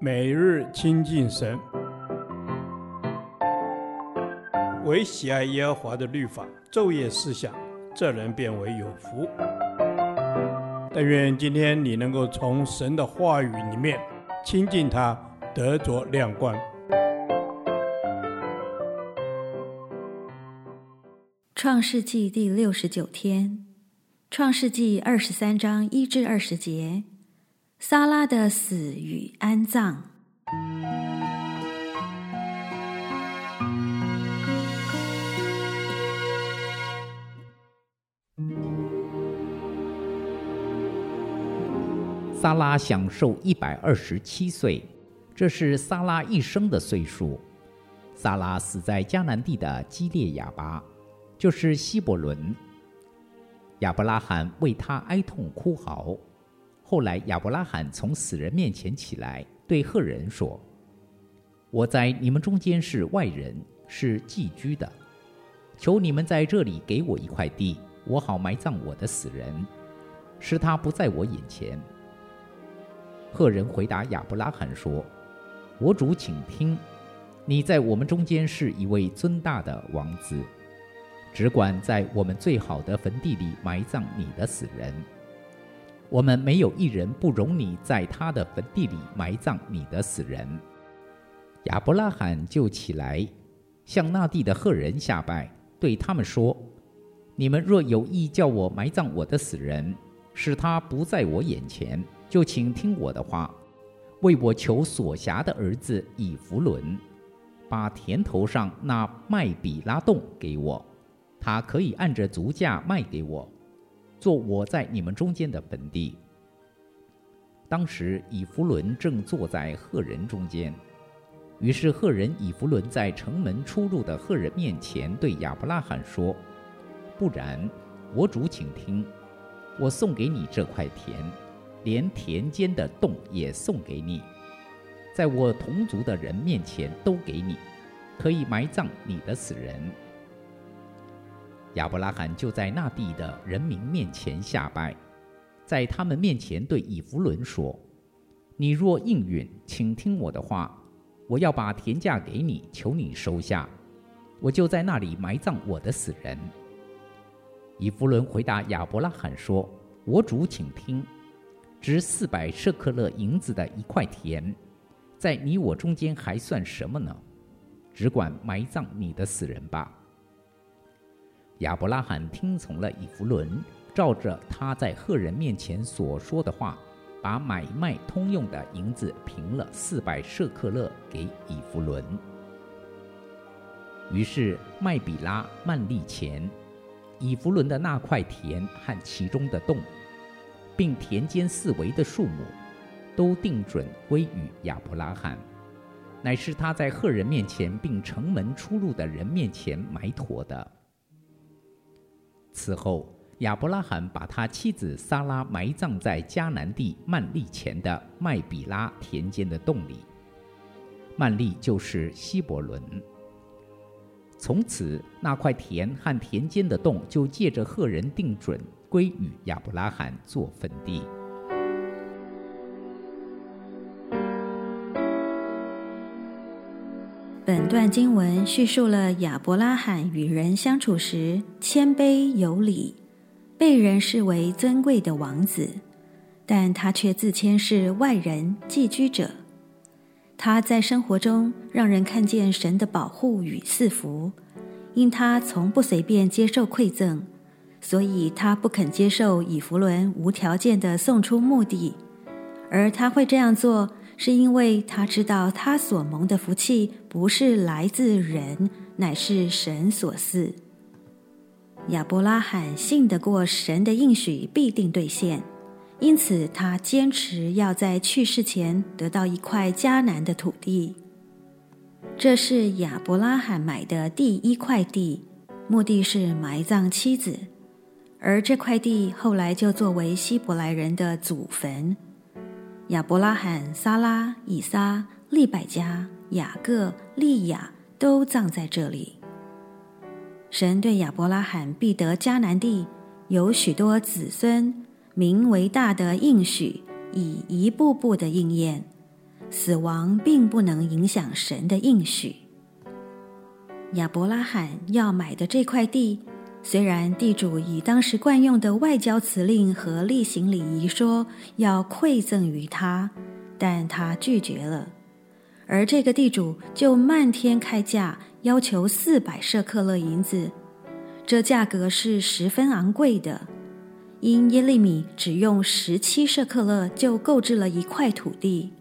每日亲近神，唯喜爱耶和华的律法，昼夜思想，这人便为有福。但愿今天你能够从神的话语里面亲近他，得着亮光。创世纪第六十九天，创世纪二十三章一至二十节，萨拉的死与安葬。萨拉享受一百二十七岁，这是萨拉一生的岁数。萨拉死在迦南地的基列雅巴。就是希伯伦，亚伯拉罕为他哀痛哭嚎。后来亚伯拉罕从死人面前起来，对赫人说：“我在你们中间是外人，是寄居的。求你们在这里给我一块地，我好埋葬我的死人，使他不在我眼前。”赫人回答亚伯拉罕说：“我主，请听，你在我们中间是一位尊大的王子。”只管在我们最好的坟地里埋葬你的死人。我们没有一人不容你在他的坟地里埋葬你的死人。亚伯拉罕就起来，向那地的赫人下拜，对他们说：“你们若有意叫我埋葬我的死人，使他不在我眼前，就请听我的话，为我求所辖的儿子以弗伦，把田头上那麦比拉洞给我。”他可以按着足价卖给我，做我在你们中间的坟地。当时以弗伦正坐在赫人中间，于是赫人以弗伦在城门出入的赫人面前对亚伯拉罕说：“不然，我主请听，我送给你这块田，连田间的洞也送给你，在我同族的人面前都给你，可以埋葬你的死人。”亚伯拉罕就在那地的人民面前下拜，在他们面前对以弗伦说：“你若应允，请听我的话，我要把田价给你，求你收下，我就在那里埋葬我的死人。”以弗伦回答亚伯拉罕说：“我主，请听，值四百舍客勒银子的一块田，在你我中间还算什么呢？只管埋葬你的死人吧。”亚伯拉罕听从了以弗伦，照着他在赫人面前所说的话，把买卖通用的银子平了四百舍克勒给以弗伦。于是麦比拉曼利前，以弗伦的那块田和其中的洞，并田间四围的树木，都定准归与亚伯拉罕，乃是他在赫人面前并城门出入的人面前买妥的。此后，亚伯拉罕把他妻子萨拉埋葬在迦南地曼利前的麦比拉田间的洞里。曼利就是希伯伦。从此，那块田和田间的洞就借着赫人定准归与亚伯拉罕做坟地。本段经文叙述了亚伯拉罕与人相处时谦卑有礼，被人视为尊贵的王子，但他却自谦是外人寄居者。他在生活中让人看见神的保护与赐福，因他从不随便接受馈赠，所以他不肯接受以弗伦无条件地送出墓地，而他会这样做。是因为他知道他所蒙的福气不是来自人，乃是神所赐。亚伯拉罕信得过神的应许必定兑现，因此他坚持要在去世前得到一块迦南的土地。这是亚伯拉罕买的第一块地，目的是埋葬妻子，而这块地后来就作为希伯来人的祖坟。亚伯拉罕、撒拉、以撒、利百加、雅各、利亚都葬在这里。神对亚伯拉罕必得迦南地，有许多子孙，名为大的应许，已一步步的应验。死亡并不能影响神的应许。亚伯拉罕要买的这块地，虽然地主以当时惯用的外交辞令和例行礼仪说要馈赠于他，但他拒绝了。而这个地主就漫天开价，要求四百舍客勒银子，这价格是十分昂贵的。因耶利米只用十七舍客勒就购置了一块土地，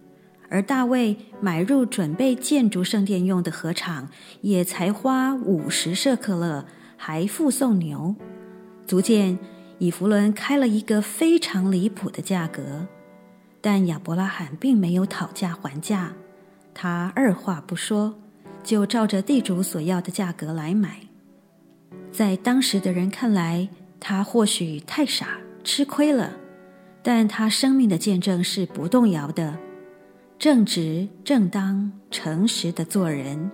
而大卫买入准备建筑圣殿用的禾场，也才花五十舍客勒，还附送牛，足见以弗伦开了一个非常离谱的价格。但亚伯拉罕并没有讨价还价。他二话不说，就照着地主所要的价格来买。在当时的人看来，他或许太傻，吃亏了，但他生命的见证是不动摇的，正直、正当、诚实的做人。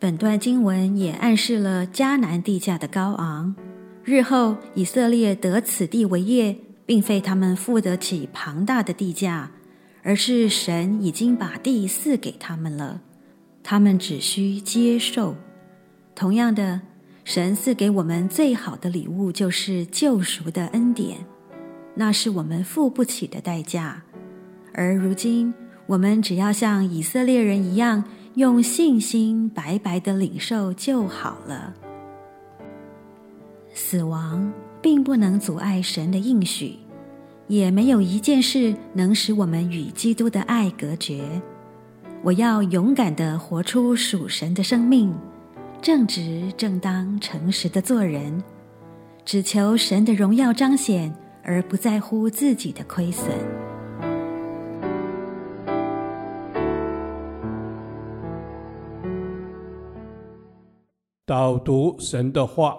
本段经文也暗示了迦南地价的高昂。日后以色列得此地为业，并非他们付得起庞大的地价。而是神已经把地赐给他们了，他们只需接受。同样的，神赐给我们最好的礼物就是救赎的恩典，那是我们付不起的代价。而如今，我们只要像以色列人一样，用信心白白的领受就好了。死亡并不能阻碍神的应许。也没有一件事能使我们与基督的爱隔绝。我要勇敢地活出属神的生命，正直、正当、诚实的做人，只求神的荣耀彰显，而不在乎自己的亏损。导读神的话。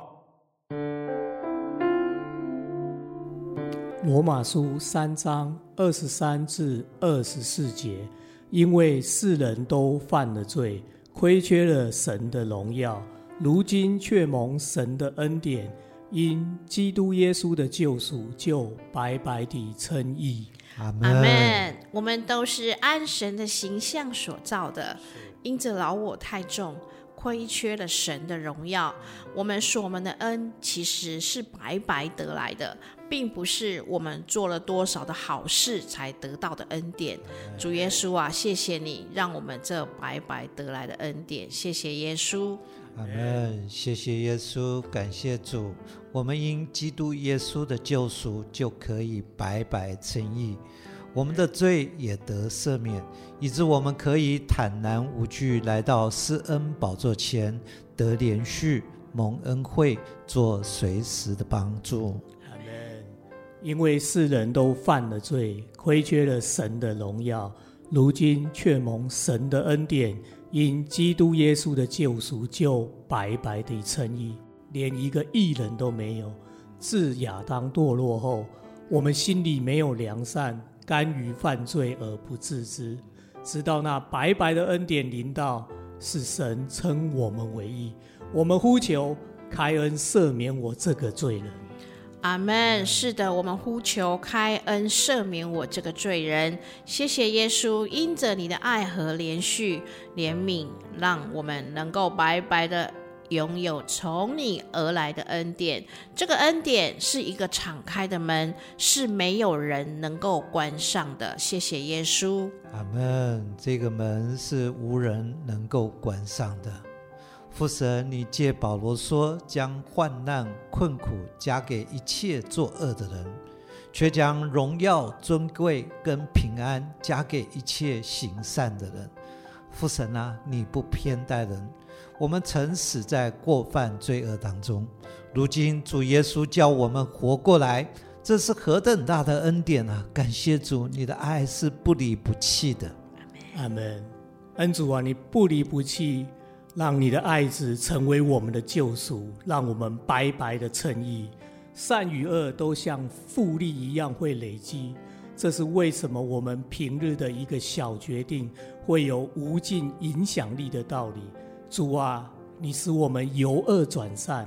罗马书三章二十三至二十四节，因为世人都犯了罪，亏缺了神的荣耀，如今却蒙神的恩典，因基督耶稣的救赎，就白白地称义。阿门。我们都是按神的形象所造的，因着老我太重，亏缺了神的荣耀。我们所蒙的恩，其实是白白得来的。并不是我们做了多少的好事才得到的恩典，主耶稣啊，谢谢你让我们这白白得来的恩典，谢谢耶稣。阿门，谢谢耶稣，感谢主，我们因基督耶稣的救赎就可以白白称义，我们的罪也得赦免，以致我们可以坦然无惧来到施恩宝座前，得怜恤，蒙恩惠，做随时的帮助。因为世人都犯了罪，亏缺了神的荣耀，如今却蒙神的恩典，因基督耶稣的救赎，就白白地称义，连一个义人都没有。自亚当堕落后，我们心里没有良善，甘于犯罪而不自知，直到那白白的恩典临到，是神称我们为义。我们呼求开恩赦免我这个罪人。阿门。是的，我们呼求开恩赦免我这个罪人。谢谢耶稣，因着你的爱和怜恤、怜悯，让我们能够白白的拥有从你而来的恩典。这个恩典是一个敞开的门，是没有人能够关上的。谢谢耶稣。阿门。这个门是无人能够关上的。父神，你借保罗说，将患难困苦加给一切作恶的人，却将荣耀尊贵跟平安加给一切行善的人。父神啊，你不偏待人。我们曾死在过犯罪恶当中，如今主耶稣叫我们活过来，这是何等大的恩典啊！感谢主，你的爱是不离不弃的。阿门。恩主啊，你不离不弃。让你的爱子成为我们的救赎，让我们白白的称义。善与恶都像复利一样会累积，这是为什么我们平日的一个小决定会有无尽影响力的道理。主啊，你使我们由恶转善，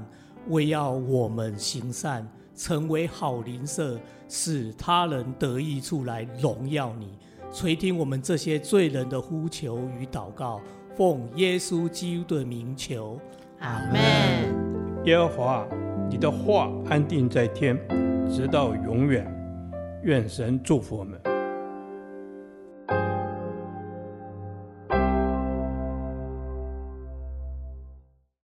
为要我们行善，成为好邻舍，使他人得益处来荣耀你。垂听我们这些罪人的呼求与祷告，奉耶稣基督的名求，阿门。耶和华，你的话安定在天，直到永远。愿神祝福我们。